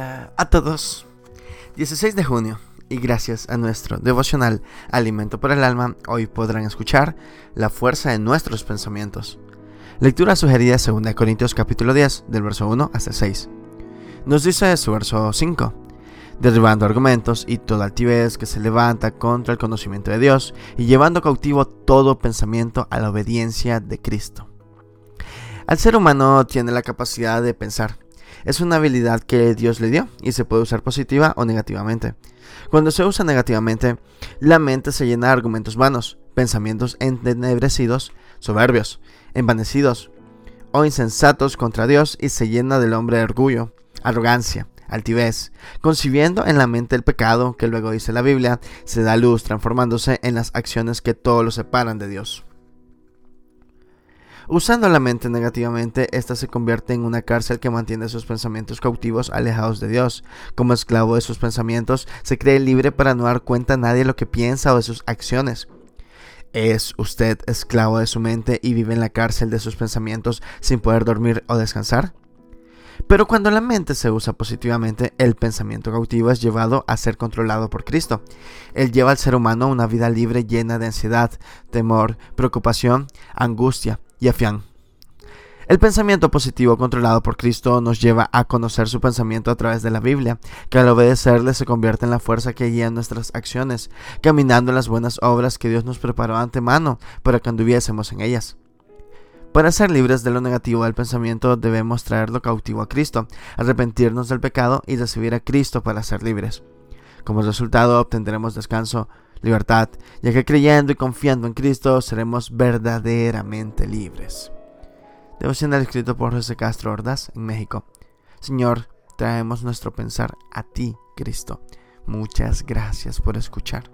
A todos. 16 de junio y gracias a nuestro devocional Alimento para el Alma, hoy podrán escuchar la fuerza de nuestros pensamientos. Lectura sugerida 2 Corintios capítulo 10 del verso 1 hasta 6. Nos dice su verso 5. Derribando argumentos y toda altivez que se levanta contra el conocimiento de Dios y llevando cautivo todo pensamiento a la obediencia de Cristo. Al ser humano tiene la capacidad de pensar, es una habilidad que Dios le dio y se puede usar positiva o negativamente. Cuando se usa negativamente, la mente se llena de argumentos vanos, pensamientos entenebrecidos, soberbios, envanecidos o insensatos contra Dios y se llena del hombre de orgullo, arrogancia, altivez, concibiendo en la mente el pecado que luego dice la Biblia, se da luz transformándose en las acciones que todos lo separan de Dios. Usando la mente negativamente, ésta se convierte en una cárcel que mantiene sus pensamientos cautivos alejados de Dios. Como esclavo de sus pensamientos, se cree libre para no dar cuenta a nadie lo que piensa o de sus acciones. ¿Es usted esclavo de su mente y vive en la cárcel de sus pensamientos sin poder dormir o descansar? Pero cuando la mente se usa positivamente, el pensamiento cautivo es llevado a ser controlado por Cristo. Él lleva al ser humano a una vida libre llena de ansiedad, temor, preocupación, angustia, y. El pensamiento positivo controlado por Cristo nos lleva a conocer su pensamiento a través de la Biblia, que al obedecerle se convierte en la fuerza que guía nuestras acciones, caminando en las buenas obras que Dios nos preparó antemano para que anduviésemos en ellas. Para ser libres de lo negativo del pensamiento debemos traerlo cautivo a Cristo, arrepentirnos del pecado y recibir a Cristo para ser libres. Como resultado obtendremos descanso, libertad, ya que creyendo y confiando en Cristo seremos verdaderamente libres. Devocional escrito por José Castro Ordaz en México. Señor, traemos nuestro pensar a ti, Cristo. Muchas gracias por escuchar.